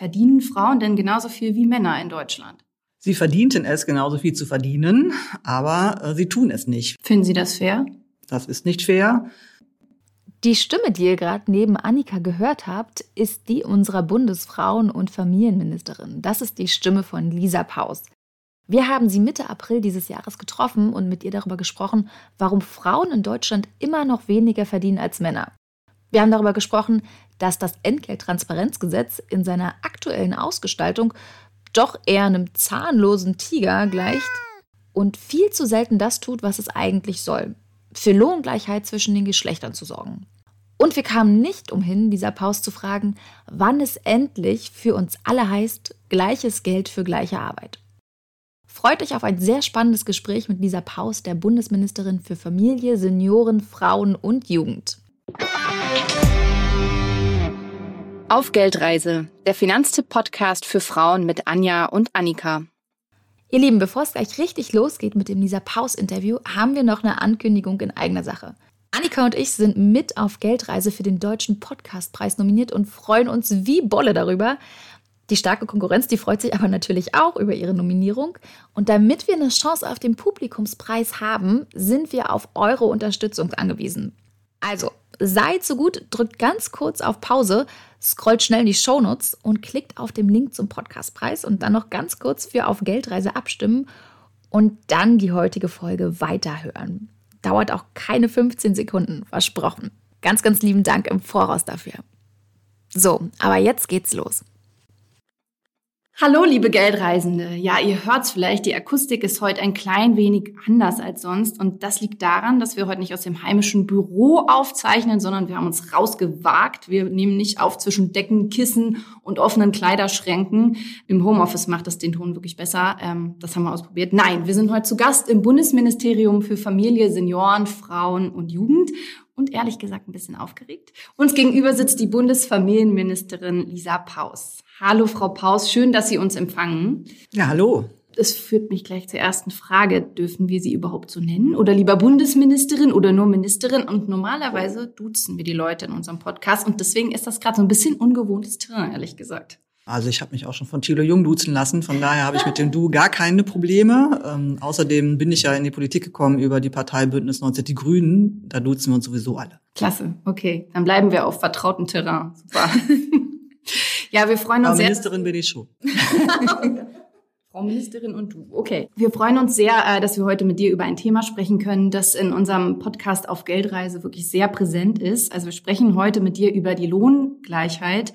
verdienen Frauen denn genauso viel wie Männer in Deutschland? Sie verdienten es genauso viel zu verdienen, aber äh, sie tun es nicht. Finden Sie das fair? Das ist nicht fair. Die Stimme, die ihr gerade neben Annika gehört habt, ist die unserer Bundesfrauen- und Familienministerin. Das ist die Stimme von Lisa Paus. Wir haben sie Mitte April dieses Jahres getroffen und mit ihr darüber gesprochen, warum Frauen in Deutschland immer noch weniger verdienen als Männer. Wir haben darüber gesprochen, dass das Entgelttransparenzgesetz in seiner aktuellen Ausgestaltung doch eher einem zahnlosen Tiger gleicht und viel zu selten das tut, was es eigentlich soll. Für Lohngleichheit zwischen den Geschlechtern zu sorgen. Und wir kamen nicht umhin, dieser Pause zu fragen, wann es endlich für uns alle heißt, gleiches Geld für gleiche Arbeit. Freut euch auf ein sehr spannendes Gespräch mit Lisa Paus, der Bundesministerin für Familie, Senioren, Frauen und Jugend. Auf Geldreise, der Finanztipp-Podcast für Frauen mit Anja und Annika. Ihr Lieben, bevor es gleich richtig losgeht mit dem Lisa Paus-Interview, haben wir noch eine Ankündigung in eigener Sache. Annika und ich sind mit auf Geldreise für den Deutschen Podcastpreis nominiert und freuen uns wie Bolle darüber. Die starke Konkurrenz, die freut sich aber natürlich auch über ihre Nominierung. Und damit wir eine Chance auf den Publikumspreis haben, sind wir auf eure Unterstützung angewiesen. Also, seid so gut, drückt ganz kurz auf Pause, scrollt schnell in die Shownotes und klickt auf den Link zum Podcastpreis und dann noch ganz kurz für auf Geldreise abstimmen und dann die heutige Folge weiterhören. Dauert auch keine 15 Sekunden, versprochen. Ganz, ganz lieben Dank im Voraus dafür. So, aber jetzt geht's los. Hallo, liebe Geldreisende. Ja, ihr hört's vielleicht, die Akustik ist heute ein klein wenig anders als sonst. Und das liegt daran, dass wir heute nicht aus dem heimischen Büro aufzeichnen, sondern wir haben uns rausgewagt. Wir nehmen nicht auf zwischen Decken, Kissen und offenen Kleiderschränken. Im Homeoffice macht das den Ton wirklich besser. Ähm, das haben wir ausprobiert. Nein, wir sind heute zu Gast im Bundesministerium für Familie, Senioren, Frauen und Jugend und ehrlich gesagt ein bisschen aufgeregt. Uns gegenüber sitzt die Bundesfamilienministerin Lisa Paus. Hallo, Frau Paus, schön, dass Sie uns empfangen. Ja, hallo. Das führt mich gleich zur ersten Frage. Dürfen wir Sie überhaupt so nennen? Oder lieber Bundesministerin oder nur Ministerin? Und normalerweise duzen wir die Leute in unserem Podcast. Und deswegen ist das gerade so ein bisschen ungewohntes Terrain, ehrlich gesagt. Also ich habe mich auch schon von Thilo Jung duzen lassen, von daher habe ich mit dem Du gar keine Probleme. Ähm, außerdem bin ich ja in die Politik gekommen über die Partei Bündnis 90 Die Grünen. Da duzen wir uns sowieso alle. Klasse, okay. Dann bleiben wir auf vertrautem Terrain. Super. Ja, wir freuen uns Aber sehr. Ministerin bin ich schon. Frau Ministerin und du. Okay. Wir freuen uns sehr, äh, dass wir heute mit dir über ein Thema sprechen können, das in unserem Podcast auf Geldreise wirklich sehr präsent ist. Also wir sprechen heute mit dir über die Lohngleichheit,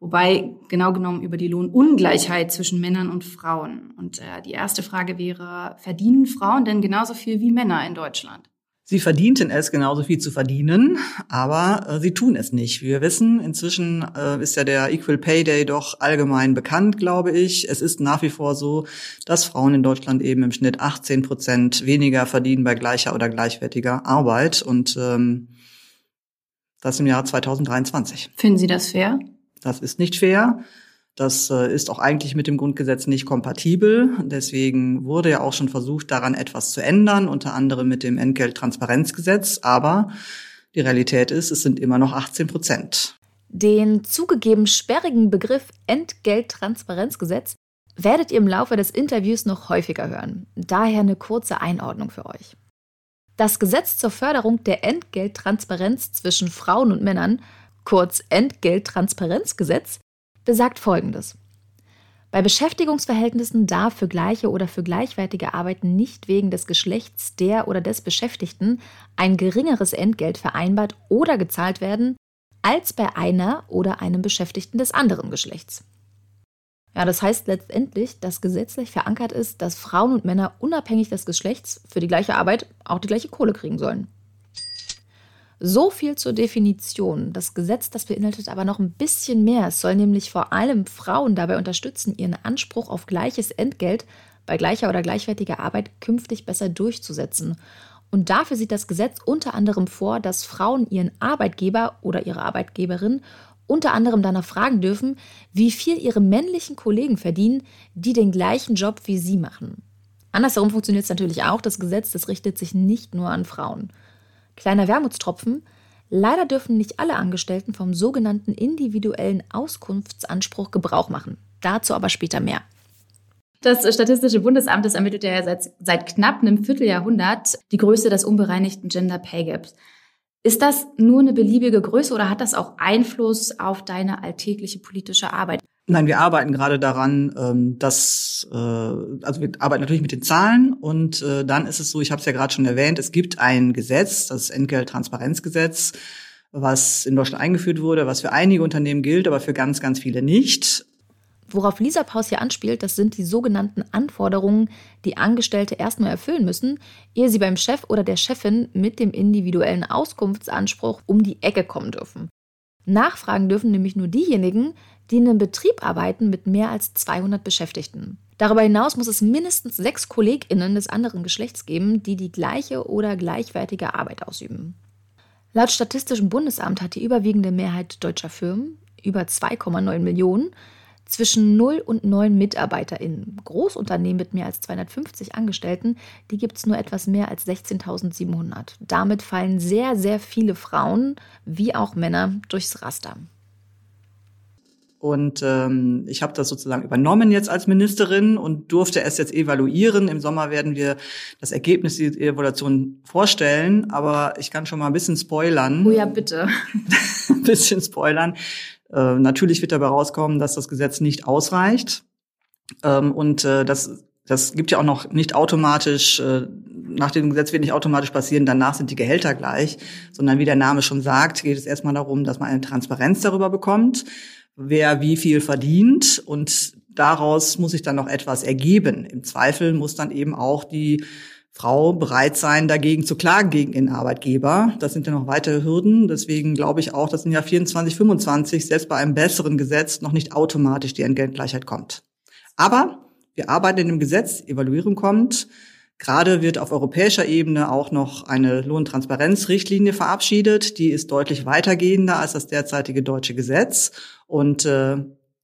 wobei genau genommen über die Lohnungleichheit zwischen Männern und Frauen. Und äh, die erste Frage wäre, verdienen Frauen denn genauso viel wie Männer in Deutschland? Sie verdienten es genauso viel zu verdienen, aber äh, sie tun es nicht. Wir wissen, inzwischen äh, ist ja der Equal Pay Day doch allgemein bekannt, glaube ich. Es ist nach wie vor so, dass Frauen in Deutschland eben im Schnitt 18 Prozent weniger verdienen bei gleicher oder gleichwertiger Arbeit und ähm, das im Jahr 2023. Finden Sie das fair? Das ist nicht fair. Das äh, ist auch eigentlich mit dem Grundgesetz nicht kompatibel. Deswegen wurde ja auch schon versucht, daran etwas zu ändern, unter anderem mit dem Entgelttransparenzgesetz. Aber die Realität ist, es sind immer noch 18 Prozent. Den zugegeben sperrigen Begriff Entgelttransparenzgesetz werdet ihr im Laufe des Interviews noch häufiger hören. Daher eine kurze Einordnung für euch. Das Gesetz zur Förderung der Entgelttransparenz zwischen Frauen und Männern, kurz Entgelttransparenzgesetz, besagt Folgendes. Bei Beschäftigungsverhältnissen darf für gleiche oder für gleichwertige Arbeiten nicht wegen des Geschlechts der oder des Beschäftigten ein geringeres Entgelt vereinbart oder gezahlt werden als bei einer oder einem Beschäftigten des anderen Geschlechts. Ja, das heißt letztendlich, dass gesetzlich verankert ist, dass Frauen und Männer unabhängig des Geschlechts für die gleiche Arbeit auch die gleiche Kohle kriegen sollen. So viel zur Definition. Das Gesetz, das beinhaltet aber noch ein bisschen mehr. Es soll nämlich vor allem Frauen dabei unterstützen, ihren Anspruch auf gleiches Entgelt bei gleicher oder gleichwertiger Arbeit künftig besser durchzusetzen. Und dafür sieht das Gesetz unter anderem vor, dass Frauen ihren Arbeitgeber oder ihre Arbeitgeberin unter anderem danach fragen dürfen, wie viel ihre männlichen Kollegen verdienen, die den gleichen Job wie sie machen. Andersherum funktioniert es natürlich auch. Das Gesetz, das richtet sich nicht nur an Frauen. Kleiner Wermutstropfen. Leider dürfen nicht alle Angestellten vom sogenannten individuellen Auskunftsanspruch Gebrauch machen. Dazu aber später mehr. Das Statistische Bundesamt ermittelt ja seit, seit knapp einem Vierteljahrhundert die Größe des unbereinigten Gender Pay Gaps. Ist das nur eine beliebige Größe oder hat das auch Einfluss auf deine alltägliche politische Arbeit? Nein, wir arbeiten gerade daran, ähm, dass äh, also wir arbeiten natürlich mit den Zahlen und äh, dann ist es so, ich habe es ja gerade schon erwähnt, es gibt ein Gesetz, das Entgelttransparenzgesetz, was in Deutschland eingeführt wurde, was für einige Unternehmen gilt, aber für ganz, ganz viele nicht. Worauf Lisa Paus hier anspielt, das sind die sogenannten Anforderungen, die Angestellte erstmal erfüllen müssen, ehe sie beim Chef oder der Chefin mit dem individuellen Auskunftsanspruch um die Ecke kommen dürfen. Nachfragen dürfen nämlich nur diejenigen, die in einem Betrieb arbeiten mit mehr als 200 Beschäftigten. Darüber hinaus muss es mindestens sechs KollegInnen des anderen Geschlechts geben, die die gleiche oder gleichwertige Arbeit ausüben. Laut Statistischem Bundesamt hat die überwiegende Mehrheit deutscher Firmen, über 2,9 Millionen, zwischen 0 und 9 MitarbeiterInnen. Großunternehmen mit mehr als 250 Angestellten, die gibt es nur etwas mehr als 16.700. Damit fallen sehr, sehr viele Frauen wie auch Männer durchs Raster. Und ähm, ich habe das sozusagen übernommen jetzt als Ministerin und durfte es jetzt evaluieren. Im Sommer werden wir das Ergebnis dieser Evaluation vorstellen, aber ich kann schon mal ein bisschen spoilern. Oh ja, bitte. ein bisschen spoilern. Äh, natürlich wird dabei rauskommen, dass das Gesetz nicht ausreicht. Ähm, und äh, das, das gibt ja auch noch nicht automatisch, äh, nach dem Gesetz wird nicht automatisch passieren, danach sind die Gehälter gleich, sondern wie der Name schon sagt, geht es erstmal darum, dass man eine Transparenz darüber bekommt, wer wie viel verdient und daraus muss sich dann noch etwas ergeben. Im Zweifel muss dann eben auch die Frau bereit sein, dagegen zu klagen gegen ihren Arbeitgeber. Das sind ja noch weitere Hürden. Deswegen glaube ich auch, dass im Jahr 24, 25 selbst bei einem besseren Gesetz noch nicht automatisch die Entgeltgleichheit kommt. Aber wir arbeiten in dem Gesetz, Evaluierung kommt. Gerade wird auf europäischer Ebene auch noch eine Lohntransparenzrichtlinie verabschiedet. Die ist deutlich weitergehender als das derzeitige deutsche Gesetz. Und äh,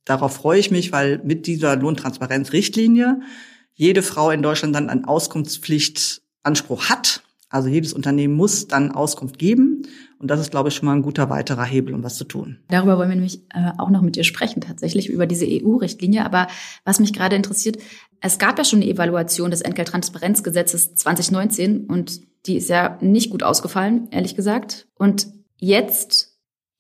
darauf freue ich mich, weil mit dieser Lohntransparenzrichtlinie jede Frau in Deutschland dann einen Auskunftspflichtanspruch hat. Also jedes Unternehmen muss dann Auskunft geben. Und das ist, glaube ich, schon mal ein guter weiterer Hebel, um was zu tun. Darüber wollen wir nämlich äh, auch noch mit dir sprechen, tatsächlich über diese EU-Richtlinie. Aber was mich gerade interessiert, es gab ja schon eine Evaluation des Entgelttransparenzgesetzes 2019 und die ist ja nicht gut ausgefallen, ehrlich gesagt. Und jetzt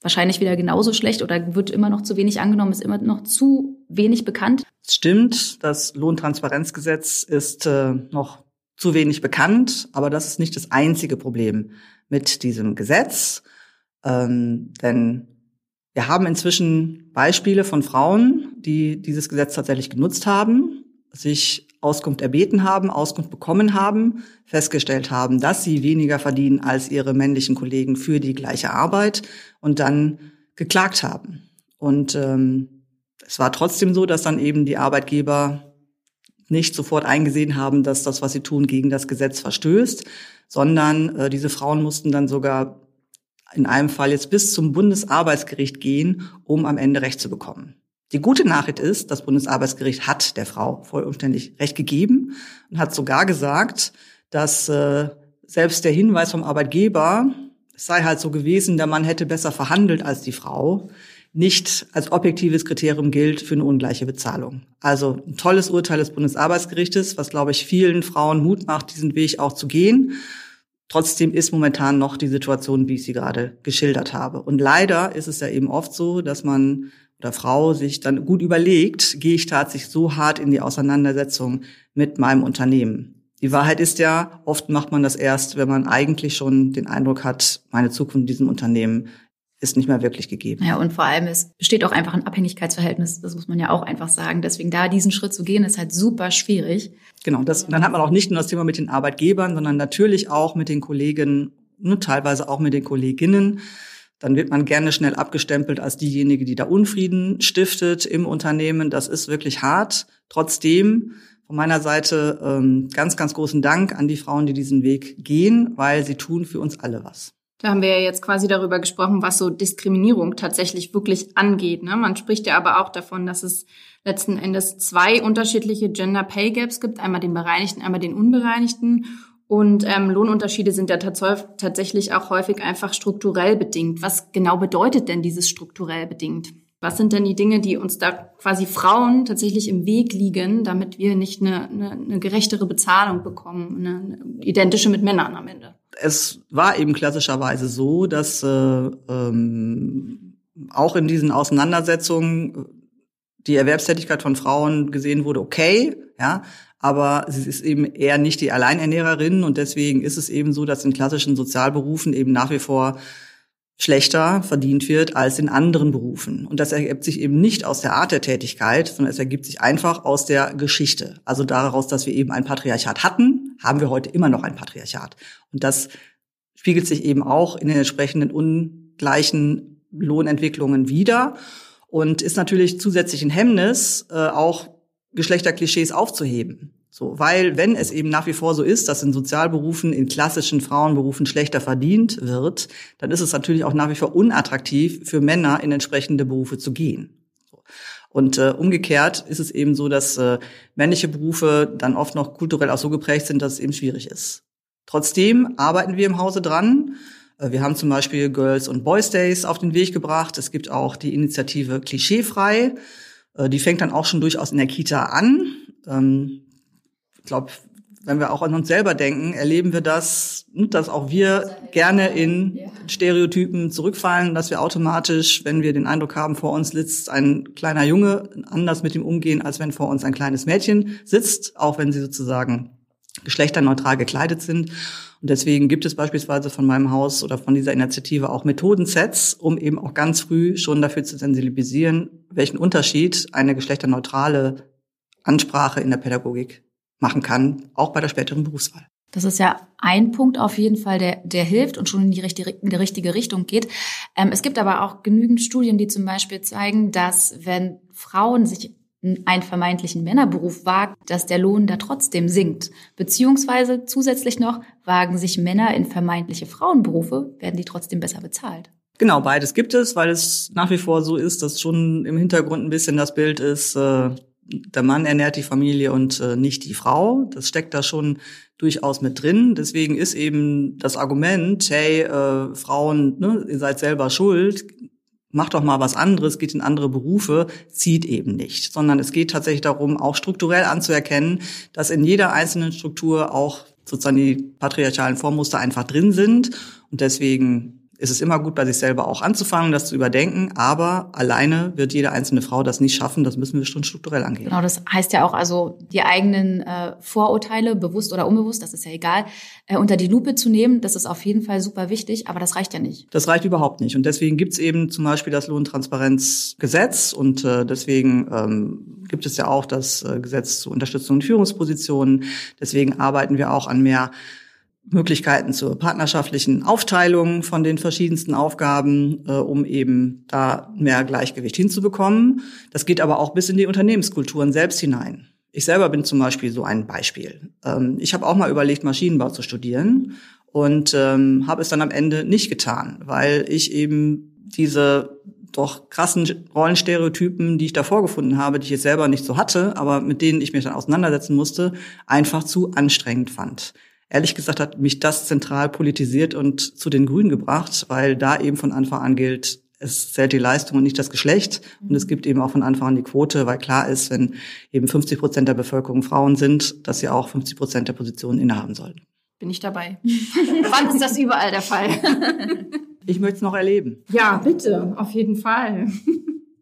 wahrscheinlich wieder genauso schlecht oder wird immer noch zu wenig angenommen, ist immer noch zu wenig bekannt. Stimmt, das Lohntransparenzgesetz ist äh, noch zu wenig bekannt, aber das ist nicht das einzige Problem mit diesem Gesetz. Ähm, denn wir haben inzwischen Beispiele von Frauen, die dieses Gesetz tatsächlich genutzt haben, sich Auskunft erbeten haben, Auskunft bekommen haben, festgestellt haben, dass sie weniger verdienen als ihre männlichen Kollegen für die gleiche Arbeit und dann geklagt haben. Und ähm, es war trotzdem so, dass dann eben die Arbeitgeber nicht sofort eingesehen haben, dass das, was sie tun, gegen das Gesetz verstößt, sondern äh, diese Frauen mussten dann sogar in einem Fall jetzt bis zum Bundesarbeitsgericht gehen, um am Ende Recht zu bekommen. Die gute Nachricht ist, das Bundesarbeitsgericht hat der Frau vollumständlich Recht gegeben und hat sogar gesagt, dass äh, selbst der Hinweis vom Arbeitgeber, es sei halt so gewesen, der Mann hätte besser verhandelt als die Frau, nicht als objektives Kriterium gilt für eine ungleiche Bezahlung. Also ein tolles Urteil des Bundesarbeitsgerichtes, was, glaube ich, vielen Frauen Mut macht, diesen Weg auch zu gehen. Trotzdem ist momentan noch die Situation, wie ich sie gerade geschildert habe. Und leider ist es ja eben oft so, dass man oder Frau sich dann gut überlegt, gehe ich tatsächlich so hart in die Auseinandersetzung mit meinem Unternehmen. Die Wahrheit ist ja, oft macht man das erst, wenn man eigentlich schon den Eindruck hat, meine Zukunft in diesem Unternehmen ist nicht mehr wirklich gegeben. Ja, und vor allem, es besteht auch einfach ein Abhängigkeitsverhältnis, das muss man ja auch einfach sagen. Deswegen da diesen Schritt zu gehen, ist halt super schwierig. Genau, das, dann hat man auch nicht nur das Thema mit den Arbeitgebern, sondern natürlich auch mit den Kollegen, ne, teilweise auch mit den Kolleginnen dann wird man gerne schnell abgestempelt als diejenige, die da Unfrieden stiftet im Unternehmen. Das ist wirklich hart. Trotzdem von meiner Seite ähm, ganz, ganz großen Dank an die Frauen, die diesen Weg gehen, weil sie tun für uns alle was. Da haben wir ja jetzt quasi darüber gesprochen, was so Diskriminierung tatsächlich wirklich angeht. Ne? Man spricht ja aber auch davon, dass es letzten Endes zwei unterschiedliche Gender Pay Gaps gibt, einmal den bereinigten, einmal den unbereinigten. Und ähm, Lohnunterschiede sind ja tatsächlich auch häufig einfach strukturell bedingt. Was genau bedeutet denn dieses strukturell bedingt? Was sind denn die Dinge, die uns da quasi Frauen tatsächlich im Weg liegen, damit wir nicht eine, eine, eine gerechtere Bezahlung bekommen, eine, eine identische mit Männern am Ende? Es war eben klassischerweise so, dass äh, ähm, auch in diesen Auseinandersetzungen die Erwerbstätigkeit von Frauen gesehen wurde, okay, ja, aber sie ist eben eher nicht die Alleinernährerin und deswegen ist es eben so, dass in klassischen Sozialberufen eben nach wie vor schlechter verdient wird als in anderen Berufen. Und das ergibt sich eben nicht aus der Art der Tätigkeit, sondern es ergibt sich einfach aus der Geschichte. Also daraus, dass wir eben ein Patriarchat hatten, haben wir heute immer noch ein Patriarchat. Und das spiegelt sich eben auch in den entsprechenden ungleichen Lohnentwicklungen wider und ist natürlich zusätzlich ein Hemmnis, äh, auch Geschlechterklischees aufzuheben. So, weil wenn es eben nach wie vor so ist, dass in Sozialberufen, in klassischen Frauenberufen schlechter verdient wird, dann ist es natürlich auch nach wie vor unattraktiv für Männer in entsprechende Berufe zu gehen. Und äh, umgekehrt ist es eben so, dass äh, männliche Berufe dann oft noch kulturell auch so geprägt sind, dass es eben schwierig ist. Trotzdem arbeiten wir im Hause dran. Äh, wir haben zum Beispiel Girls und Boys Days auf den Weg gebracht. Es gibt auch die Initiative Klischeefrei. Äh, die fängt dann auch schon durchaus in der Kita an. Ähm, ich glaube, wenn wir auch an uns selber denken, erleben wir das, dass auch wir gerne in Stereotypen zurückfallen, dass wir automatisch, wenn wir den Eindruck haben, vor uns sitzt ein kleiner Junge, anders mit ihm umgehen, als wenn vor uns ein kleines Mädchen sitzt, auch wenn sie sozusagen geschlechterneutral gekleidet sind. Und deswegen gibt es beispielsweise von meinem Haus oder von dieser Initiative auch Methodensets, um eben auch ganz früh schon dafür zu sensibilisieren, welchen Unterschied eine geschlechterneutrale Ansprache in der Pädagogik machen kann, auch bei der späteren Berufswahl. Das ist ja ein Punkt auf jeden Fall, der, der hilft und schon in die richtige, in die richtige Richtung geht. Ähm, es gibt aber auch genügend Studien, die zum Beispiel zeigen, dass wenn Frauen sich einen vermeintlichen Männerberuf wagt, dass der Lohn da trotzdem sinkt. Beziehungsweise zusätzlich noch wagen sich Männer in vermeintliche Frauenberufe, werden die trotzdem besser bezahlt. Genau, beides gibt es, weil es nach wie vor so ist, dass schon im Hintergrund ein bisschen das Bild ist, äh, der Mann ernährt die Familie und äh, nicht die Frau. Das steckt da schon durchaus mit drin. Deswegen ist eben das Argument, hey, äh, Frauen, ne, ihr seid selber schuld, macht doch mal was anderes, geht in andere Berufe, zieht eben nicht. Sondern es geht tatsächlich darum, auch strukturell anzuerkennen, dass in jeder einzelnen Struktur auch sozusagen die patriarchalen Vormuster einfach drin sind. Und deswegen ist es immer gut, bei sich selber auch anzufangen, das zu überdenken. Aber alleine wird jede einzelne Frau das nicht schaffen. Das müssen wir schon strukturell angehen. Genau, das heißt ja auch also, die eigenen äh, Vorurteile, bewusst oder unbewusst, das ist ja egal, äh, unter die Lupe zu nehmen. Das ist auf jeden Fall super wichtig, aber das reicht ja nicht. Das reicht überhaupt nicht. Und deswegen gibt es eben zum Beispiel das Lohntransparenzgesetz und äh, deswegen ähm, gibt es ja auch das äh, Gesetz zur Unterstützung in Führungspositionen. Deswegen arbeiten wir auch an mehr Möglichkeiten zur partnerschaftlichen Aufteilung von den verschiedensten Aufgaben, äh, um eben da mehr Gleichgewicht hinzubekommen. Das geht aber auch bis in die Unternehmenskulturen selbst hinein. Ich selber bin zum Beispiel so ein Beispiel. Ähm, ich habe auch mal überlegt, Maschinenbau zu studieren und ähm, habe es dann am Ende nicht getan, weil ich eben diese doch krassen Rollenstereotypen, die ich da vorgefunden habe, die ich jetzt selber nicht so hatte, aber mit denen ich mich dann auseinandersetzen musste, einfach zu anstrengend fand ehrlich gesagt hat mich das zentral politisiert und zu den Grünen gebracht, weil da eben von Anfang an gilt, es zählt die Leistung und nicht das Geschlecht. Und es gibt eben auch von Anfang an die Quote, weil klar ist, wenn eben 50 Prozent der Bevölkerung Frauen sind, dass sie auch 50 Prozent der Positionen innehaben sollten. Bin ich dabei. Wann ist das überall der Fall? ich möchte es noch erleben. Ja, bitte, auf jeden Fall.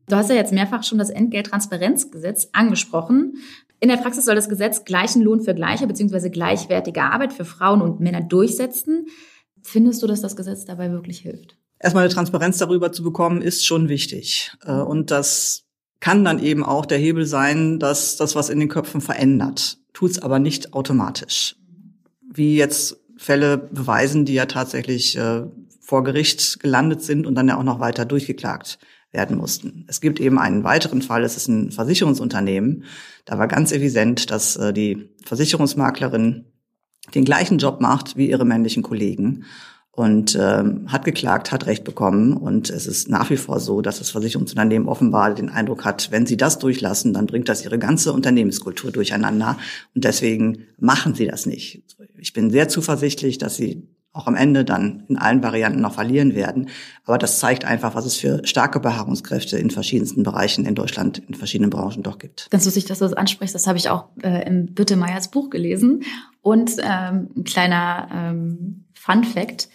Du hast ja jetzt mehrfach schon das Entgelttransparenzgesetz angesprochen. In der Praxis soll das Gesetz gleichen Lohn für gleiche bzw. gleichwertige Arbeit für Frauen und Männer durchsetzen. Findest du, dass das Gesetz dabei wirklich hilft? Erstmal eine Transparenz darüber zu bekommen, ist schon wichtig. Äh, und das kann dann eben auch der Hebel sein, dass das was in den Köpfen verändert. Tut's aber nicht automatisch. Wie jetzt Fälle beweisen, die ja tatsächlich äh, vor Gericht gelandet sind und dann ja auch noch weiter durchgeklagt werden mussten. Es gibt eben einen weiteren Fall, es ist ein Versicherungsunternehmen. Da war ganz evident, dass äh, die Versicherungsmaklerin den gleichen Job macht wie ihre männlichen Kollegen und ähm, hat geklagt, hat Recht bekommen. Und es ist nach wie vor so, dass das Versicherungsunternehmen offenbar den Eindruck hat, wenn sie das durchlassen, dann bringt das ihre ganze Unternehmenskultur durcheinander. Und deswegen machen sie das nicht. ich bin sehr zuversichtlich, dass sie auch am Ende dann in allen Varianten noch verlieren werden. Aber das zeigt einfach, was es für starke Beharrungskräfte in verschiedensten Bereichen in Deutschland, in verschiedenen Branchen doch gibt. Ganz lustig, dass du das ansprichst. Das habe ich auch äh, im Birte Meyers Buch gelesen. Und ähm, ein kleiner ähm, Fun Fact.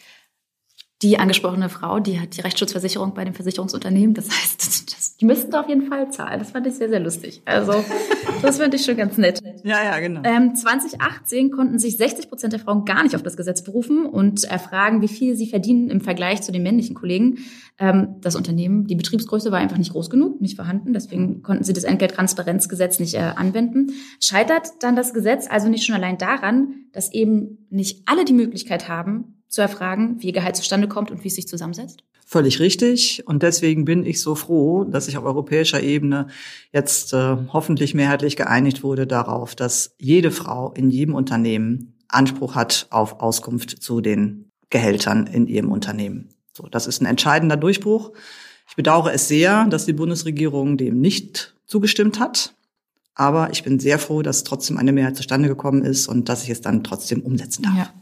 Die angesprochene Frau, die hat die Rechtsschutzversicherung bei dem Versicherungsunternehmen. Das heißt, das, die müssten auf jeden Fall zahlen. Das fand ich sehr, sehr lustig. Also, das fand ich schon ganz nett. Ja, ja, genau. Ähm, 2018 konnten sich 60 Prozent der Frauen gar nicht auf das Gesetz berufen und erfragen, wie viel sie verdienen im Vergleich zu den männlichen Kollegen. Ähm, das Unternehmen, die Betriebsgröße war einfach nicht groß genug, nicht vorhanden. Deswegen konnten sie das Entgelttransparenzgesetz nicht äh, anwenden. Scheitert dann das Gesetz also nicht schon allein daran, dass eben nicht alle die Möglichkeit haben, zu erfragen, wie ihr Gehalt zustande kommt und wie es sich zusammensetzt? Völlig richtig. Und deswegen bin ich so froh, dass sich auf europäischer Ebene jetzt äh, hoffentlich mehrheitlich geeinigt wurde darauf, dass jede Frau in jedem Unternehmen Anspruch hat auf Auskunft zu den Gehältern in ihrem Unternehmen. So, das ist ein entscheidender Durchbruch. Ich bedauere es sehr, dass die Bundesregierung dem nicht zugestimmt hat. Aber ich bin sehr froh, dass trotzdem eine Mehrheit zustande gekommen ist und dass ich es dann trotzdem umsetzen darf. Ja.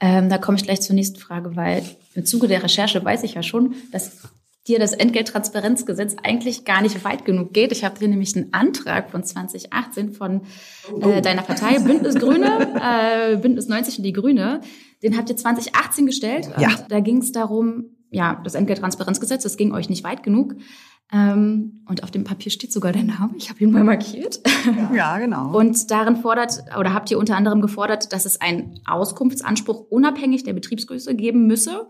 Ähm, da komme ich gleich zur nächsten Frage, weil im Zuge der Recherche weiß ich ja schon, dass dir das Entgelttransparenzgesetz eigentlich gar nicht weit genug geht. Ich habe dir nämlich einen Antrag von 2018 von äh, deiner Partei Bündnis Grüne, äh, Bündnis 90 und die Grüne, den habt ihr 2018 gestellt. Ja. Da ging es darum, ja, das Entgelttransparenzgesetz, das ging euch nicht weit genug. Ähm, und auf dem Papier steht sogar der Name. Ich habe ihn mal markiert. Ja, genau. Und darin fordert oder habt ihr unter anderem gefordert, dass es einen Auskunftsanspruch unabhängig der Betriebsgröße geben müsse,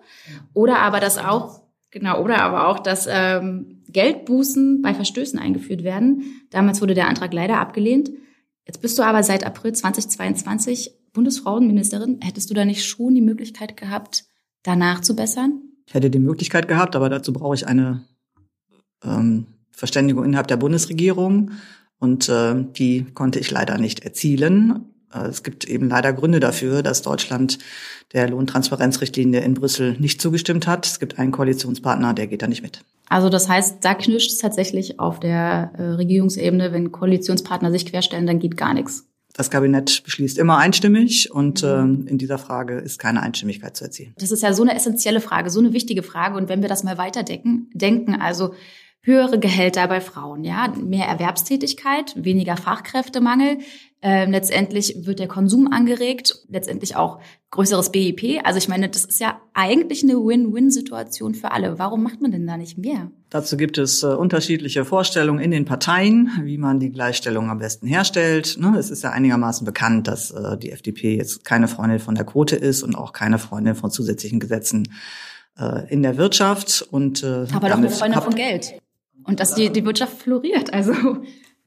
oder aber dass auch genau oder aber auch, dass ähm, Geldbußen bei Verstößen eingeführt werden. Damals wurde der Antrag leider abgelehnt. Jetzt bist du aber seit April 2022 Bundesfrauenministerin. Hättest du da nicht schon die Möglichkeit gehabt, danach zu bessern? Ich hätte die Möglichkeit gehabt, aber dazu brauche ich eine ähm, Verständigung innerhalb der Bundesregierung und äh, die konnte ich leider nicht erzielen. Äh, es gibt eben leider Gründe dafür, dass Deutschland der Lohntransparenzrichtlinie in Brüssel nicht zugestimmt hat. Es gibt einen Koalitionspartner, der geht da nicht mit. Also das heißt, da knirscht es tatsächlich auf der äh, Regierungsebene, wenn Koalitionspartner sich querstellen, dann geht gar nichts. Das Kabinett beschließt immer einstimmig und mhm. äh, in dieser Frage ist keine Einstimmigkeit zu erzielen. Das ist ja so eine essentielle Frage, so eine wichtige Frage. Und wenn wir das mal weiterdenken, denken, also höhere Gehälter bei Frauen, ja, mehr Erwerbstätigkeit, weniger Fachkräftemangel. Ähm, letztendlich wird der Konsum angeregt, letztendlich auch größeres BIP. Also ich meine, das ist ja eigentlich eine Win-Win-Situation für alle. Warum macht man denn da nicht mehr? Dazu gibt es äh, unterschiedliche Vorstellungen in den Parteien, wie man die Gleichstellung am besten herstellt. Ne? Es ist ja einigermaßen bekannt, dass äh, die FDP jetzt keine Freundin von der Quote ist und auch keine Freundin von zusätzlichen Gesetzen äh, in der Wirtschaft. Und, äh, Aber doch eine Freundin von Geld und dass die, die Wirtschaft floriert. Also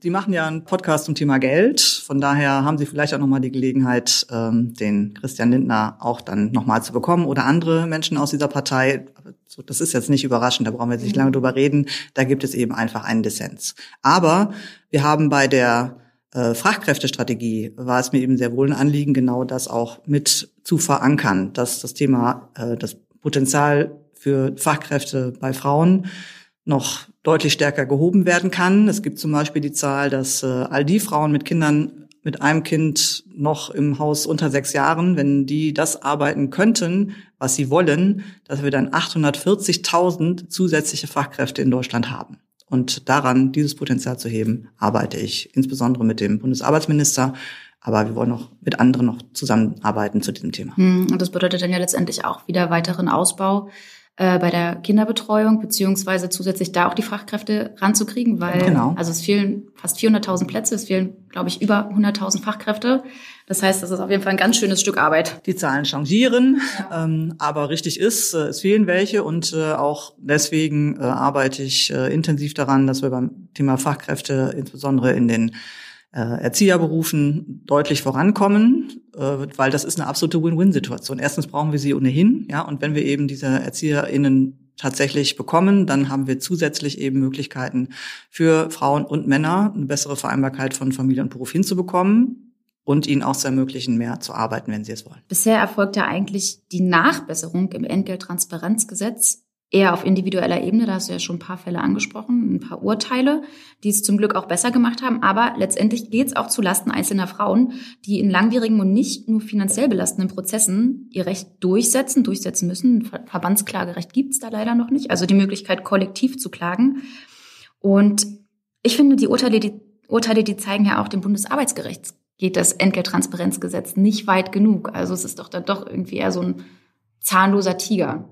Sie machen ja einen Podcast zum Thema Geld. Von daher haben Sie vielleicht auch nochmal die Gelegenheit, ähm, den Christian Lindner auch dann nochmal zu bekommen oder andere Menschen aus dieser Partei. Das ist jetzt nicht überraschend, da brauchen wir jetzt nicht lange drüber reden. Da gibt es eben einfach einen Dissens. Aber wir haben bei der äh, Fachkräftestrategie war es mir eben sehr wohl ein Anliegen, genau das auch mit zu verankern, dass das Thema, äh, das Potenzial für Fachkräfte bei Frauen noch deutlich stärker gehoben werden kann. Es gibt zum Beispiel die Zahl, dass äh, all die Frauen mit Kindern mit einem Kind noch im Haus unter sechs Jahren, wenn die das arbeiten könnten, was sie wollen, dass wir dann 840.000 zusätzliche Fachkräfte in Deutschland haben. Und daran, dieses Potenzial zu heben, arbeite ich insbesondere mit dem Bundesarbeitsminister. Aber wir wollen noch mit anderen noch zusammenarbeiten zu diesem Thema. Hm, und das bedeutet dann ja letztendlich auch wieder weiteren Ausbau äh, bei der Kinderbetreuung, beziehungsweise zusätzlich da auch die Fachkräfte ranzukriegen, weil genau. also es fehlen fast 400.000 Plätze, es fehlen, glaube ich, über 100.000 Fachkräfte. Das heißt, das ist auf jeden Fall ein ganz schönes Stück Arbeit. Die Zahlen changieren, ja. ähm, aber richtig ist, äh, es fehlen welche und äh, auch deswegen äh, arbeite ich äh, intensiv daran, dass wir beim Thema Fachkräfte insbesondere in den Erzieherberufen deutlich vorankommen, äh, weil das ist eine absolute Win-Win-Situation. Erstens brauchen wir sie ohnehin, ja, und wenn wir eben diese ErzieherInnen tatsächlich bekommen, dann haben wir zusätzlich eben Möglichkeiten für Frauen und Männer eine bessere Vereinbarkeit von Familie und Beruf hinzubekommen und ihnen auch zu ermöglichen, mehr zu arbeiten, wenn sie es wollen. Bisher erfolgt ja eigentlich die Nachbesserung im Entgelttransparenzgesetz eher auf individueller Ebene. Da hast du ja schon ein paar Fälle angesprochen, ein paar Urteile, die es zum Glück auch besser gemacht haben. Aber letztendlich geht es auch zu Lasten einzelner Frauen, die in langwierigen und nicht nur finanziell belastenden Prozessen ihr Recht durchsetzen, durchsetzen müssen. Verbandsklagerecht gibt es da leider noch nicht. Also die Möglichkeit, kollektiv zu klagen. Und ich finde, die Urteile, die Urteile, die zeigen ja auch dem Bundesarbeitsgericht geht das Entgelttransparenzgesetz nicht weit genug. Also es ist doch dann doch irgendwie eher so ein zahnloser Tiger.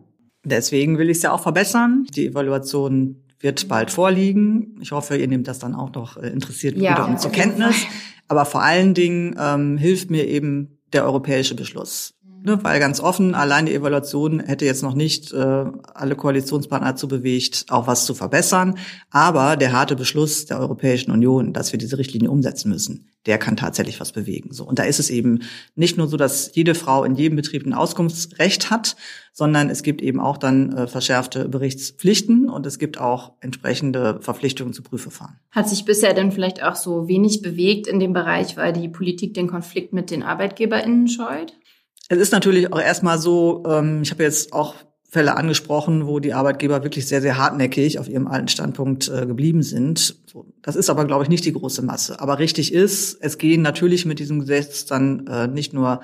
Deswegen will ich es ja auch verbessern. Die Evaluation wird bald vorliegen. Ich hoffe, ihr nehmt das dann auch noch äh, interessiert ja, wieder zur Kenntnis. Aber vor allen Dingen ähm, hilft mir eben der europäische Beschluss. Ne, weil ganz offen, allein die Evaluation hätte jetzt noch nicht äh, alle Koalitionspartner dazu bewegt, auch was zu verbessern. Aber der harte Beschluss der Europäischen Union, dass wir diese Richtlinie umsetzen müssen, der kann tatsächlich was bewegen. So und da ist es eben nicht nur so, dass jede Frau in jedem Betrieb ein Auskunftsrecht hat, sondern es gibt eben auch dann äh, verschärfte Berichtspflichten und es gibt auch entsprechende Verpflichtungen zu Prüfverfahren. Hat sich bisher denn vielleicht auch so wenig bewegt in dem Bereich, weil die Politik den Konflikt mit den ArbeitgeberInnen scheut? Es ist natürlich auch erstmal so, ähm, ich habe jetzt auch Fälle angesprochen, wo die Arbeitgeber wirklich sehr, sehr hartnäckig auf ihrem alten Standpunkt äh, geblieben sind. Das ist aber, glaube ich, nicht die große Masse. Aber richtig ist, es gehen natürlich mit diesem Gesetz dann äh, nicht nur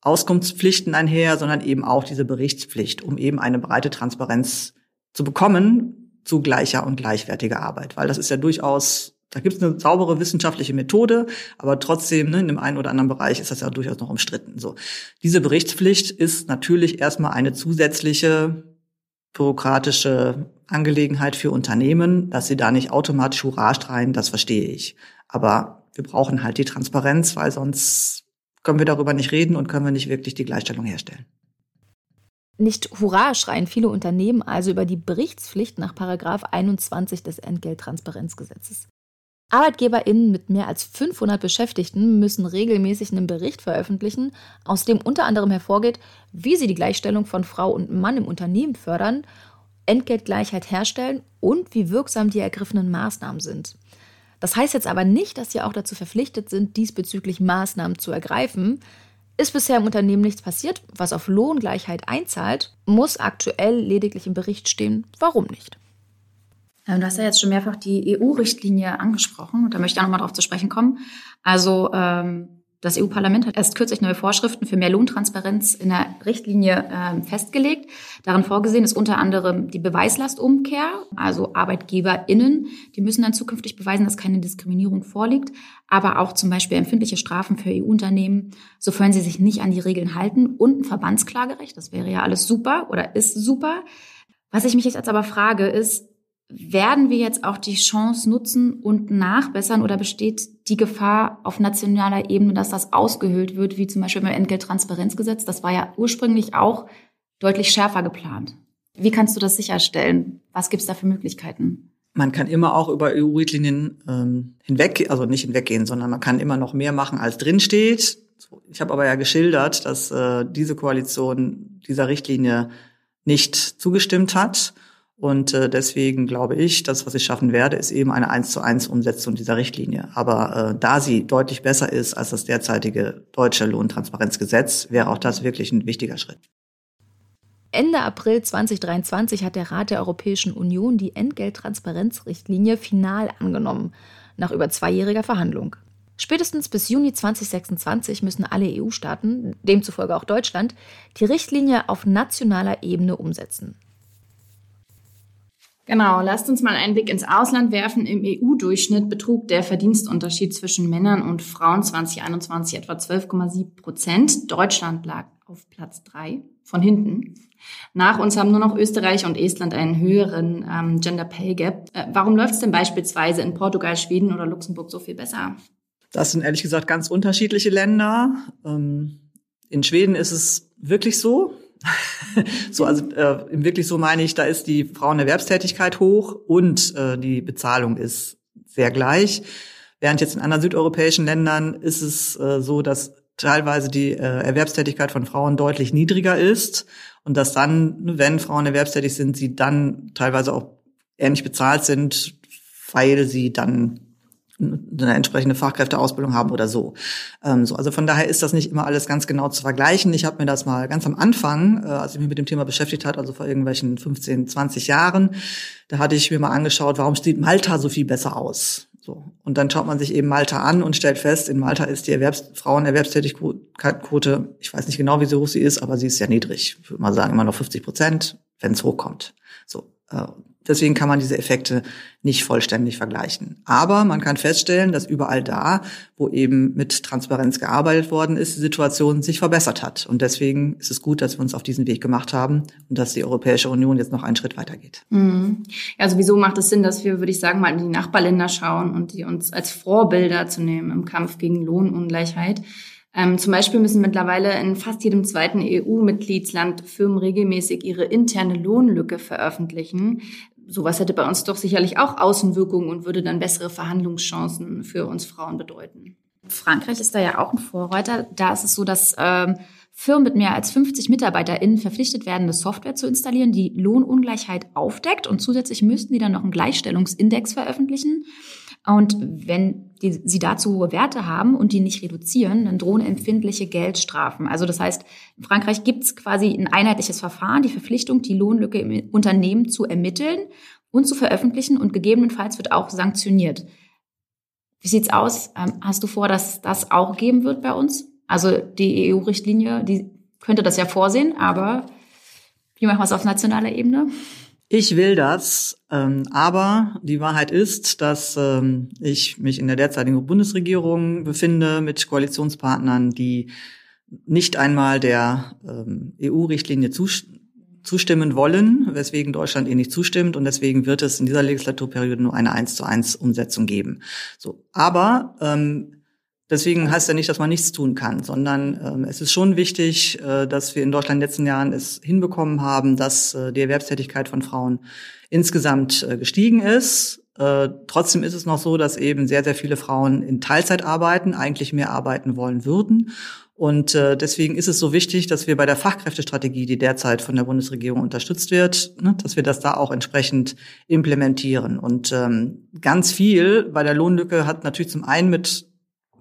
Auskunftspflichten einher, sondern eben auch diese Berichtspflicht, um eben eine breite Transparenz zu bekommen zu gleicher und gleichwertiger Arbeit. Weil das ist ja durchaus da gibt es eine saubere wissenschaftliche Methode, aber trotzdem, ne, in dem einen oder anderen Bereich ist das ja durchaus noch umstritten. So, diese Berichtspflicht ist natürlich erstmal eine zusätzliche bürokratische Angelegenheit für Unternehmen, dass sie da nicht automatisch Hurra streien, das verstehe ich. Aber wir brauchen halt die Transparenz, weil sonst können wir darüber nicht reden und können wir nicht wirklich die Gleichstellung herstellen. Nicht Hurra schreien viele Unternehmen also über die Berichtspflicht nach Paragraph 21 des Entgelttransparenzgesetzes. ArbeitgeberInnen mit mehr als 500 Beschäftigten müssen regelmäßig einen Bericht veröffentlichen, aus dem unter anderem hervorgeht, wie sie die Gleichstellung von Frau und Mann im Unternehmen fördern, Entgeltgleichheit herstellen und wie wirksam die ergriffenen Maßnahmen sind. Das heißt jetzt aber nicht, dass sie auch dazu verpflichtet sind, diesbezüglich Maßnahmen zu ergreifen. Ist bisher im Unternehmen nichts passiert, was auf Lohngleichheit einzahlt, muss aktuell lediglich im Bericht stehen, warum nicht. Ähm, du hast ja jetzt schon mehrfach die EU-Richtlinie angesprochen und da möchte ich auch nochmal drauf zu sprechen kommen. Also ähm, das EU-Parlament hat erst kürzlich neue Vorschriften für mehr Lohntransparenz in der Richtlinie ähm, festgelegt. Darin vorgesehen ist unter anderem die Beweislastumkehr, also ArbeitgeberInnen, die müssen dann zukünftig beweisen, dass keine Diskriminierung vorliegt, aber auch zum Beispiel empfindliche Strafen für EU-Unternehmen, sofern sie sich nicht an die Regeln halten und ein Verbandsklagerecht. Das wäre ja alles super oder ist super. Was ich mich jetzt aber frage, ist, werden wir jetzt auch die Chance nutzen und nachbessern oder besteht die Gefahr auf nationaler Ebene, dass das ausgehöhlt wird, wie zum Beispiel beim Entgelttransparenzgesetz? Das war ja ursprünglich auch deutlich schärfer geplant. Wie kannst du das sicherstellen? Was gibt es da für Möglichkeiten? Man kann immer auch über EU-Richtlinien ähm, hinweg, also nicht hinweggehen, sondern man kann immer noch mehr machen, als drinsteht. Ich habe aber ja geschildert, dass äh, diese Koalition dieser Richtlinie nicht zugestimmt hat. Und äh, deswegen glaube ich, das, was ich schaffen werde, ist eben eine eins zu eins Umsetzung dieser Richtlinie. Aber äh, da sie deutlich besser ist als das derzeitige deutsche Lohntransparenzgesetz, wäre auch das wirklich ein wichtiger Schritt. Ende April 2023 hat der Rat der Europäischen Union die Entgelttransparenzrichtlinie final angenommen, nach über zweijähriger Verhandlung. Spätestens bis Juni 2026 müssen alle EU-Staaten, demzufolge auch Deutschland, die Richtlinie auf nationaler Ebene umsetzen. Genau, lasst uns mal einen Blick ins Ausland werfen. Im EU-Durchschnitt betrug der Verdienstunterschied zwischen Männern und Frauen 2021 etwa 12,7 Prozent. Deutschland lag auf Platz drei von hinten. Nach uns haben nur noch Österreich und Estland einen höheren ähm, Gender Pay Gap. Äh, warum läuft es denn beispielsweise in Portugal, Schweden oder Luxemburg so viel besser? Das sind ehrlich gesagt ganz unterschiedliche Länder. Ähm, in Schweden ist es wirklich so, so, also äh, wirklich so meine ich, da ist die Frauenerwerbstätigkeit hoch und äh, die Bezahlung ist sehr gleich. Während jetzt in anderen südeuropäischen Ländern ist es äh, so, dass teilweise die äh, Erwerbstätigkeit von Frauen deutlich niedriger ist und dass dann, wenn Frauen erwerbstätig sind, sie dann teilweise auch ähnlich bezahlt sind, weil sie dann eine entsprechende Fachkräfteausbildung haben oder so. Ähm, so. Also von daher ist das nicht immer alles ganz genau zu vergleichen. Ich habe mir das mal ganz am Anfang, äh, als ich mich mit dem Thema beschäftigt hat, also vor irgendwelchen 15, 20 Jahren, da hatte ich mir mal angeschaut, warum sieht Malta so viel besser aus? So. Und dann schaut man sich eben Malta an und stellt fest, in Malta ist die Erwerbs Frauenerwerbstätigkeitsquote, ich weiß nicht genau, wie so hoch sie ist, aber sie ist sehr niedrig. Ich würde mal sagen, immer noch 50 Prozent, wenn es hochkommt. Äh, Deswegen kann man diese Effekte nicht vollständig vergleichen. Aber man kann feststellen, dass überall da, wo eben mit Transparenz gearbeitet worden ist, die Situation sich verbessert hat. Und deswegen ist es gut, dass wir uns auf diesen Weg gemacht haben und dass die Europäische Union jetzt noch einen Schritt weitergeht. Mhm. Ja, sowieso macht es Sinn, dass wir, würde ich sagen, mal in die Nachbarländer schauen und die uns als Vorbilder zu nehmen im Kampf gegen Lohnungleichheit. Ähm, zum Beispiel müssen mittlerweile in fast jedem zweiten EU-Mitgliedsland Firmen regelmäßig ihre interne Lohnlücke veröffentlichen sowas hätte bei uns doch sicherlich auch Außenwirkungen und würde dann bessere Verhandlungschancen für uns Frauen bedeuten. Frankreich ist da ja auch ein Vorreiter. Da ist es so, dass ähm, Firmen mit mehr als 50 MitarbeiterInnen verpflichtet werden, eine Software zu installieren, die Lohnungleichheit aufdeckt. Und zusätzlich müssten die dann noch einen Gleichstellungsindex veröffentlichen. Und wenn die, sie dazu hohe Werte haben und die nicht reduzieren, dann drohen empfindliche Geldstrafen. Also das heißt, in Frankreich gibt es quasi ein einheitliches Verfahren, die Verpflichtung, die Lohnlücke im Unternehmen zu ermitteln und zu veröffentlichen und gegebenenfalls wird auch sanktioniert. Wie sieht's aus? Ähm, hast du vor, dass das auch geben wird bei uns? Also die EU-Richtlinie, die könnte das ja vorsehen, aber wie machen wir es auf nationaler Ebene? Ich will das, ähm, aber die Wahrheit ist, dass ähm, ich mich in der derzeitigen Bundesregierung befinde mit Koalitionspartnern, die nicht einmal der ähm, EU-Richtlinie zustimmen wollen, weswegen Deutschland ihr nicht zustimmt und deswegen wird es in dieser Legislaturperiode nur eine eins zu eins Umsetzung geben. So, aber ähm, Deswegen heißt ja nicht, dass man nichts tun kann, sondern ähm, es ist schon wichtig, äh, dass wir in Deutschland in den letzten Jahren es hinbekommen haben, dass äh, die Erwerbstätigkeit von Frauen insgesamt äh, gestiegen ist. Äh, trotzdem ist es noch so, dass eben sehr, sehr viele Frauen in Teilzeit arbeiten, eigentlich mehr arbeiten wollen würden. Und äh, deswegen ist es so wichtig, dass wir bei der Fachkräftestrategie, die derzeit von der Bundesregierung unterstützt wird, ne, dass wir das da auch entsprechend implementieren. Und ähm, ganz viel bei der Lohnlücke hat natürlich zum einen mit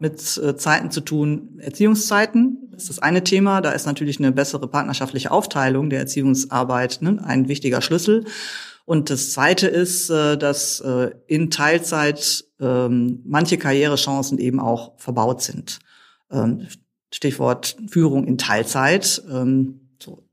mit äh, Zeiten zu tun, Erziehungszeiten. Ist das eine Thema. Da ist natürlich eine bessere partnerschaftliche Aufteilung der Erziehungsarbeit ne, ein wichtiger Schlüssel. Und das Zweite ist, äh, dass äh, in Teilzeit ähm, manche Karrierechancen eben auch verbaut sind. Ähm, Stichwort Führung in Teilzeit ähm,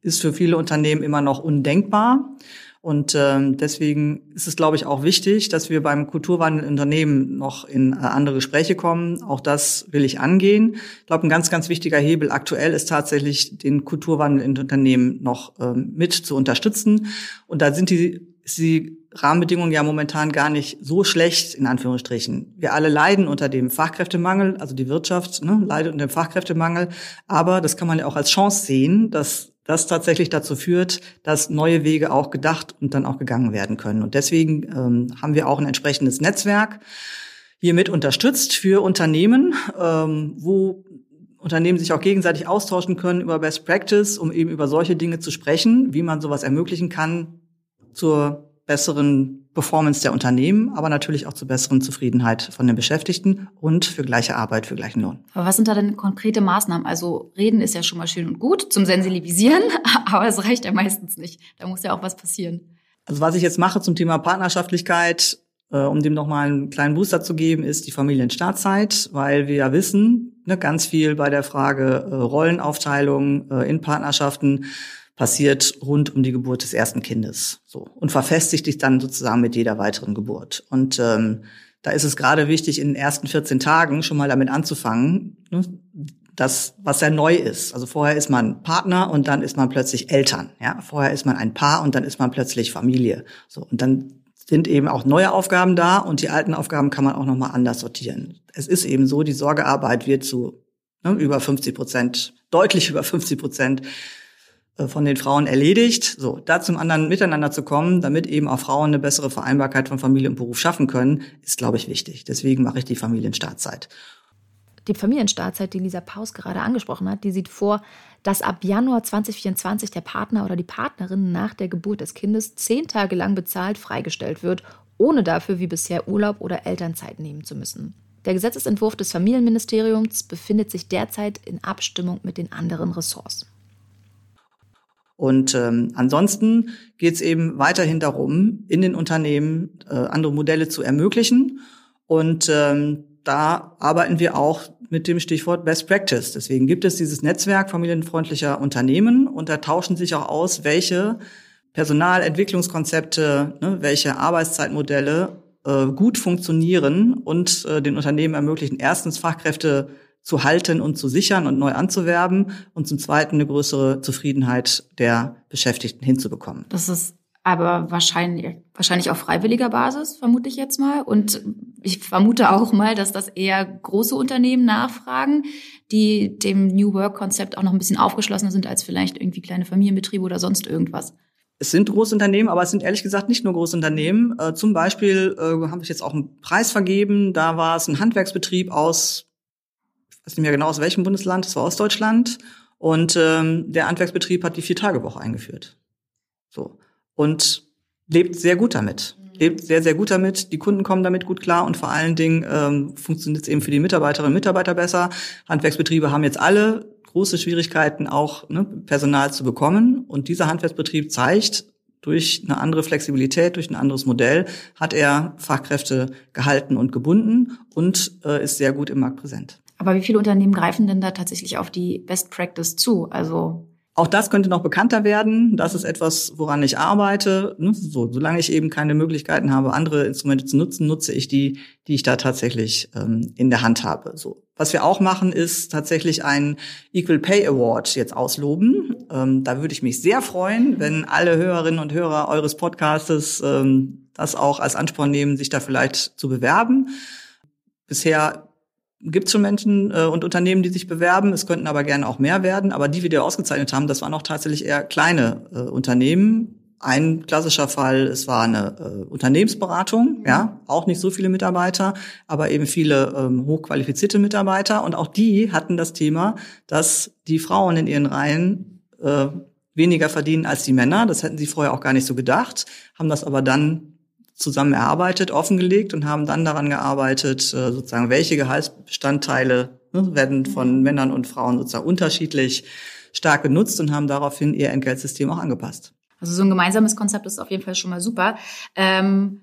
ist für viele Unternehmen immer noch undenkbar. Und ähm, deswegen ist es, glaube ich, auch wichtig, dass wir beim Kulturwandel in Unternehmen noch in äh, andere Gespräche kommen. Auch das will ich angehen. Ich glaube, ein ganz, ganz wichtiger Hebel aktuell ist tatsächlich, den Kulturwandel in Unternehmen noch ähm, mit zu unterstützen. Und da sind die, die Rahmenbedingungen ja momentan gar nicht so schlecht, in Anführungsstrichen. Wir alle leiden unter dem Fachkräftemangel, also die Wirtschaft ne, leidet unter dem Fachkräftemangel. Aber das kann man ja auch als Chance sehen, dass das tatsächlich dazu führt, dass neue Wege auch gedacht und dann auch gegangen werden können. Und deswegen ähm, haben wir auch ein entsprechendes Netzwerk hiermit unterstützt für Unternehmen, ähm, wo Unternehmen sich auch gegenseitig austauschen können über Best Practice, um eben über solche Dinge zu sprechen, wie man sowas ermöglichen kann zur besseren Performance der Unternehmen, aber natürlich auch zur besseren Zufriedenheit von den Beschäftigten und für gleiche Arbeit, für gleichen Lohn. Aber was sind da denn konkrete Maßnahmen? Also reden ist ja schon mal schön und gut zum Sensibilisieren, aber es reicht ja meistens nicht. Da muss ja auch was passieren. Also was ich jetzt mache zum Thema Partnerschaftlichkeit, äh, um dem nochmal einen kleinen Booster zu geben, ist die Familienstartzeit, weil wir ja wissen, ne, ganz viel bei der Frage äh, Rollenaufteilung äh, in Partnerschaften passiert rund um die Geburt des ersten Kindes. So und verfestigt sich dann sozusagen mit jeder weiteren Geburt. Und ähm, da ist es gerade wichtig, in den ersten 14 Tagen schon mal damit anzufangen, ne, das, was ja neu ist. Also vorher ist man Partner und dann ist man plötzlich Eltern. Ja, vorher ist man ein Paar und dann ist man plötzlich Familie. So und dann sind eben auch neue Aufgaben da und die alten Aufgaben kann man auch noch mal anders sortieren. Es ist eben so, die Sorgearbeit wird zu ne, über 50 Prozent, deutlich über 50 Prozent von den Frauen erledigt. So, da zum anderen miteinander zu kommen, damit eben auch Frauen eine bessere Vereinbarkeit von Familie und Beruf schaffen können, ist, glaube ich, wichtig. Deswegen mache ich die Familienstartzeit. Die Familienstartzeit, die Lisa Paus gerade angesprochen hat, die sieht vor, dass ab Januar 2024 der Partner oder die Partnerin nach der Geburt des Kindes zehn Tage lang bezahlt freigestellt wird, ohne dafür wie bisher Urlaub oder Elternzeit nehmen zu müssen. Der Gesetzesentwurf des Familienministeriums befindet sich derzeit in Abstimmung mit den anderen Ressorts. Und ähm, ansonsten geht es eben weiterhin darum, in den Unternehmen äh, andere Modelle zu ermöglichen. Und ähm, da arbeiten wir auch mit dem Stichwort Best Practice. Deswegen gibt es dieses Netzwerk familienfreundlicher Unternehmen und da tauschen sich auch aus, welche Personalentwicklungskonzepte, ne, welche Arbeitszeitmodelle äh, gut funktionieren und äh, den Unternehmen ermöglichen, erstens Fachkräfte zu halten und zu sichern und neu anzuwerben und zum Zweiten eine größere Zufriedenheit der Beschäftigten hinzubekommen. Das ist aber wahrscheinlich, wahrscheinlich auf freiwilliger Basis, vermute ich jetzt mal. Und ich vermute auch mal, dass das eher große Unternehmen nachfragen, die dem New Work-Konzept auch noch ein bisschen aufgeschlossener sind als vielleicht irgendwie kleine Familienbetriebe oder sonst irgendwas. Es sind Großunternehmen, aber es sind ehrlich gesagt nicht nur Großunternehmen. Äh, zum Beispiel äh, habe ich jetzt auch einen Preis vergeben. Da war es ein Handwerksbetrieb aus weiß nicht mehr genau aus welchem Bundesland, das war Ostdeutschland. Und ähm, der Handwerksbetrieb hat die Vier-Tage-Woche eingeführt. So. Und lebt sehr gut damit. Lebt sehr, sehr gut damit. Die Kunden kommen damit gut klar und vor allen Dingen ähm, funktioniert es eben für die Mitarbeiterinnen und Mitarbeiter besser. Handwerksbetriebe haben jetzt alle große Schwierigkeiten, auch ne, Personal zu bekommen. Und dieser Handwerksbetrieb zeigt, durch eine andere Flexibilität, durch ein anderes Modell hat er Fachkräfte gehalten und gebunden und äh, ist sehr gut im Markt präsent. Aber wie viele Unternehmen greifen denn da tatsächlich auf die Best Practice zu? Also auch das könnte noch bekannter werden. Das ist etwas, woran ich arbeite. Ne, so, solange ich eben keine Möglichkeiten habe, andere Instrumente zu nutzen, nutze ich die, die ich da tatsächlich ähm, in der Hand habe. So. Was wir auch machen, ist tatsächlich einen Equal Pay Award jetzt ausloben. Ähm, da würde ich mich sehr freuen, wenn alle Hörerinnen und Hörer eures Podcastes ähm, das auch als Ansporn nehmen, sich da vielleicht zu bewerben. Bisher gibt schon Menschen äh, und Unternehmen, die sich bewerben. Es könnten aber gerne auch mehr werden. Aber die, die wir ausgezeichnet haben, das waren auch tatsächlich eher kleine äh, Unternehmen. Ein klassischer Fall, es war eine äh, Unternehmensberatung, ja, auch nicht so viele Mitarbeiter, aber eben viele ähm, hochqualifizierte Mitarbeiter. Und auch die hatten das Thema, dass die Frauen in ihren Reihen äh, weniger verdienen als die Männer. Das hätten sie vorher auch gar nicht so gedacht, haben das aber dann zusammen erarbeitet, offengelegt und haben dann daran gearbeitet, äh, sozusagen, welche Gehaltsbestandteile ne, werden von Männern und Frauen sozusagen unterschiedlich stark genutzt und haben daraufhin ihr Entgeltsystem auch angepasst. Also so ein gemeinsames Konzept ist auf jeden Fall schon mal super. Ähm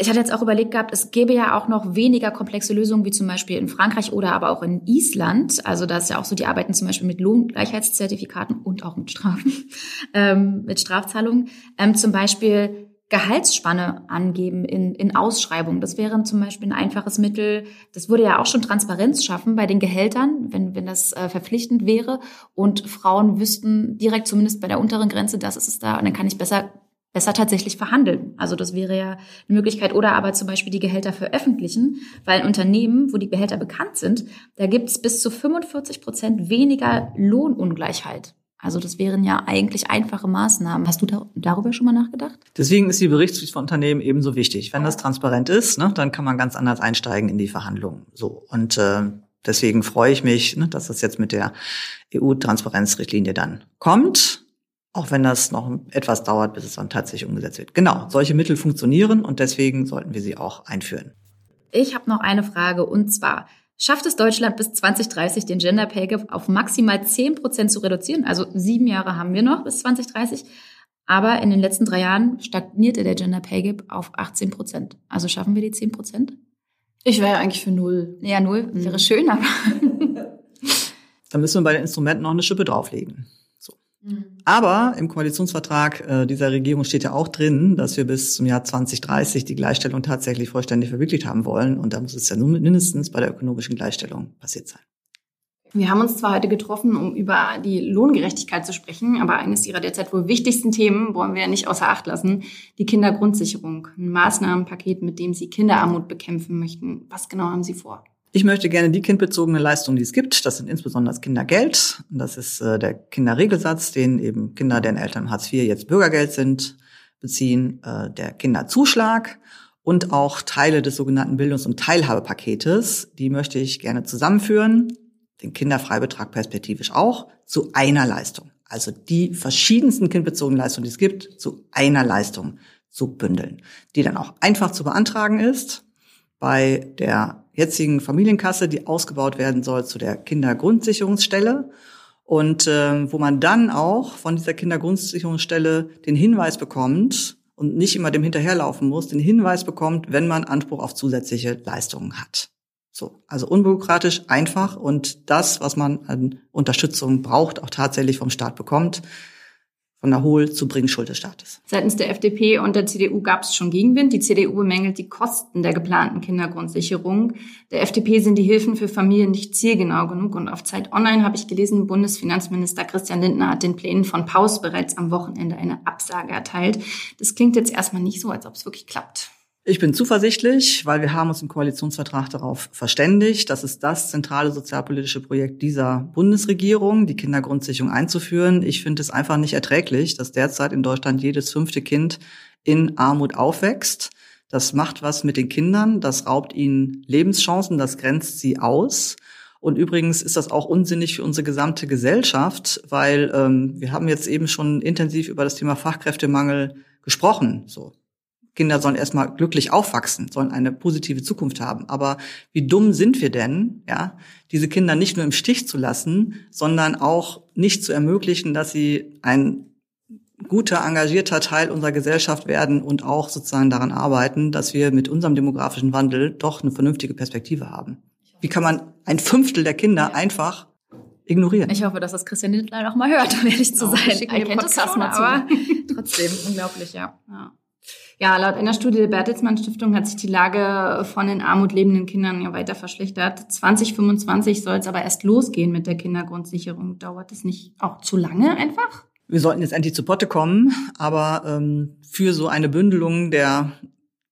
ich hatte jetzt auch überlegt gehabt, es gäbe ja auch noch weniger komplexe Lösungen, wie zum Beispiel in Frankreich oder aber auch in Island. Also da ist ja auch so, die arbeiten zum Beispiel mit Lohngleichheitszertifikaten und auch mit Strafen, ähm, mit Strafzahlungen. Ähm, zum Beispiel Gehaltsspanne angeben in, in Ausschreibungen. Das wäre zum Beispiel ein einfaches Mittel. Das würde ja auch schon Transparenz schaffen bei den Gehältern, wenn, wenn das äh, verpflichtend wäre. Und Frauen wüssten direkt zumindest bei der unteren Grenze, das ist es da. Und dann kann ich besser besser tatsächlich verhandeln. Also das wäre ja eine Möglichkeit. Oder aber zum Beispiel die Gehälter veröffentlichen, weil in Unternehmen, wo die Gehälter bekannt sind, da gibt es bis zu 45 Prozent weniger Lohnungleichheit. Also das wären ja eigentlich einfache Maßnahmen. Hast du da, darüber schon mal nachgedacht? Deswegen ist die Berichtspflicht von Unternehmen ebenso wichtig. Wenn das transparent ist, ne, dann kann man ganz anders einsteigen in die Verhandlungen. So und äh, deswegen freue ich mich, ne, dass das jetzt mit der EU-Transparenzrichtlinie dann kommt. Auch wenn das noch etwas dauert, bis es dann tatsächlich umgesetzt wird. Genau, solche Mittel funktionieren und deswegen sollten wir sie auch einführen. Ich habe noch eine Frage und zwar, Schafft es Deutschland bis 2030, den Gender Pay Gap auf maximal 10 Prozent zu reduzieren? Also sieben Jahre haben wir noch bis 2030. Aber in den letzten drei Jahren stagnierte der Gender Pay Gap auf 18 Prozent. Also schaffen wir die 10 Prozent? Ich wäre eigentlich für null. Ja, null mhm. wäre schön, aber. Dann müssen wir bei den Instrumenten noch eine Schippe drauflegen. Mhm. Aber im Koalitionsvertrag äh, dieser Regierung steht ja auch drin, dass wir bis zum Jahr 2030 die Gleichstellung tatsächlich vollständig verwirklicht haben wollen. Und da muss es ja nur mindestens bei der ökonomischen Gleichstellung passiert sein. Wir haben uns zwar heute getroffen, um über die Lohngerechtigkeit zu sprechen, aber eines Ihrer derzeit wohl wichtigsten Themen wollen wir ja nicht außer Acht lassen, die Kindergrundsicherung, ein Maßnahmenpaket, mit dem Sie Kinderarmut bekämpfen möchten. Was genau haben Sie vor? Ich möchte gerne die kindbezogene Leistung, die es gibt. Das sind insbesondere das Kindergeld. Das ist äh, der Kinderregelsatz, den eben Kinder, deren Eltern Hartz IV jetzt Bürgergeld sind, beziehen. Äh, der Kinderzuschlag und auch Teile des sogenannten Bildungs- und Teilhabepaketes. Die möchte ich gerne zusammenführen. Den Kinderfreibetrag perspektivisch auch zu einer Leistung. Also die verschiedensten kindbezogenen Leistungen, die es gibt, zu einer Leistung zu bündeln, die dann auch einfach zu beantragen ist bei der jetzigen Familienkasse, die ausgebaut werden soll zu der Kindergrundsicherungsstelle und äh, wo man dann auch von dieser Kindergrundsicherungsstelle den Hinweis bekommt und nicht immer dem hinterherlaufen muss, den Hinweis bekommt, wenn man Anspruch auf zusätzliche Leistungen hat. So, also unbürokratisch, einfach und das, was man an Unterstützung braucht, auch tatsächlich vom Staat bekommt von der Hohl- zu Bringschuld des Staates. Seitens der FDP und der CDU gab es schon Gegenwind. Die CDU bemängelt die Kosten der geplanten Kindergrundsicherung. Der FDP sind die Hilfen für Familien nicht zielgenau genug. Und auf Zeit Online habe ich gelesen, Bundesfinanzminister Christian Lindner hat den Plänen von Paus bereits am Wochenende eine Absage erteilt. Das klingt jetzt erstmal nicht so, als ob es wirklich klappt. Ich bin zuversichtlich, weil wir haben uns im Koalitionsvertrag darauf verständigt, dass es das zentrale sozialpolitische Projekt dieser Bundesregierung, die Kindergrundsicherung einzuführen. Ich finde es einfach nicht erträglich, dass derzeit in Deutschland jedes fünfte Kind in Armut aufwächst. Das macht was mit den Kindern, das raubt ihnen Lebenschancen, das grenzt sie aus. Und übrigens ist das auch unsinnig für unsere gesamte Gesellschaft, weil ähm, wir haben jetzt eben schon intensiv über das Thema Fachkräftemangel gesprochen. So, Kinder sollen erstmal glücklich aufwachsen, sollen eine positive Zukunft haben. Aber wie dumm sind wir denn, ja, diese Kinder nicht nur im Stich zu lassen, sondern auch nicht zu ermöglichen, dass sie ein guter, engagierter Teil unserer Gesellschaft werden und auch sozusagen daran arbeiten, dass wir mit unserem demografischen Wandel doch eine vernünftige Perspektive haben. Wie kann man ein Fünftel der Kinder einfach ignorieren? Ich hoffe, dass das Christian Lindner noch mal hört, um ehrlich zu oh, sein. Ich kennt das schon, aber trotzdem unglaublich, ja. ja. Ja, laut einer Studie der Bertelsmann Stiftung hat sich die Lage von in Armut lebenden Kindern ja weiter verschlechtert. 2025 soll es aber erst losgehen mit der Kindergrundsicherung. Dauert es nicht auch zu lange einfach? Wir sollten jetzt endlich zu Potte kommen, aber ähm, für so eine Bündelung der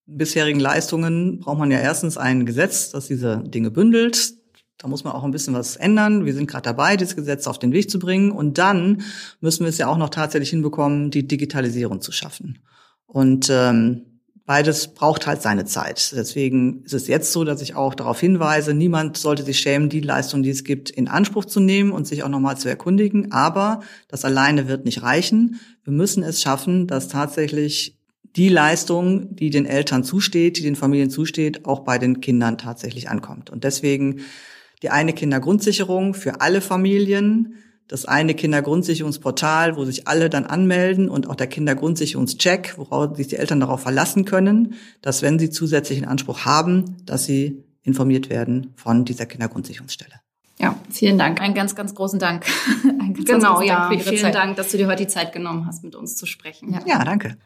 bisherigen Leistungen braucht man ja erstens ein Gesetz, das diese Dinge bündelt. Da muss man auch ein bisschen was ändern. Wir sind gerade dabei, dieses Gesetz auf den Weg zu bringen. Und dann müssen wir es ja auch noch tatsächlich hinbekommen, die Digitalisierung zu schaffen. Und ähm, beides braucht halt seine Zeit. Deswegen ist es jetzt so, dass ich auch darauf hinweise, niemand sollte sich schämen, die Leistung, die es gibt, in Anspruch zu nehmen und sich auch nochmal zu erkundigen. Aber das alleine wird nicht reichen. Wir müssen es schaffen, dass tatsächlich die Leistung, die den Eltern zusteht, die den Familien zusteht, auch bei den Kindern tatsächlich ankommt. Und deswegen die eine Kindergrundsicherung für alle Familien, das eine Kindergrundsicherungsportal, wo sich alle dann anmelden und auch der Kindergrundsicherungscheck, worauf sich die Eltern darauf verlassen können, dass wenn sie zusätzlichen Anspruch haben, dass sie informiert werden von dieser Kindergrundsicherungsstelle. Ja, vielen Dank. Einen ganz, ganz großen Dank. Ganz genau, ganz ja. Vielen Zeit. Dank, dass du dir heute die Zeit genommen hast, mit uns zu sprechen. Ja, ja danke.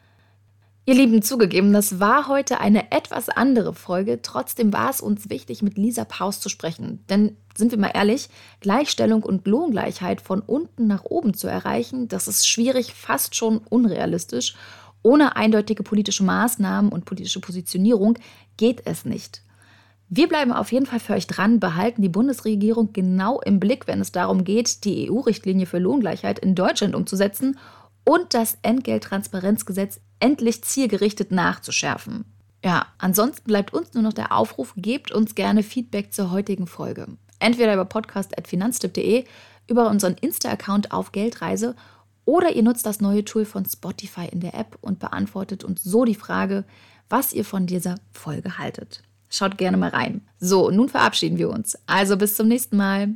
Ihr Lieben, zugegeben, das war heute eine etwas andere Folge. Trotzdem war es uns wichtig, mit Lisa Paus zu sprechen. Denn, sind wir mal ehrlich, Gleichstellung und Lohngleichheit von unten nach oben zu erreichen, das ist schwierig, fast schon unrealistisch. Ohne eindeutige politische Maßnahmen und politische Positionierung geht es nicht. Wir bleiben auf jeden Fall für euch dran, behalten die Bundesregierung genau im Blick, wenn es darum geht, die EU-Richtlinie für Lohngleichheit in Deutschland umzusetzen und das Entgelttransparenzgesetz endlich zielgerichtet nachzuschärfen. Ja, ansonsten bleibt uns nur noch der Aufruf, gebt uns gerne Feedback zur heutigen Folge. Entweder über podcast.finanztipp.de, über unseren Insta-Account auf Geldreise oder ihr nutzt das neue Tool von Spotify in der App und beantwortet uns so die Frage, was ihr von dieser Folge haltet. Schaut gerne mal rein. So, nun verabschieden wir uns. Also bis zum nächsten Mal.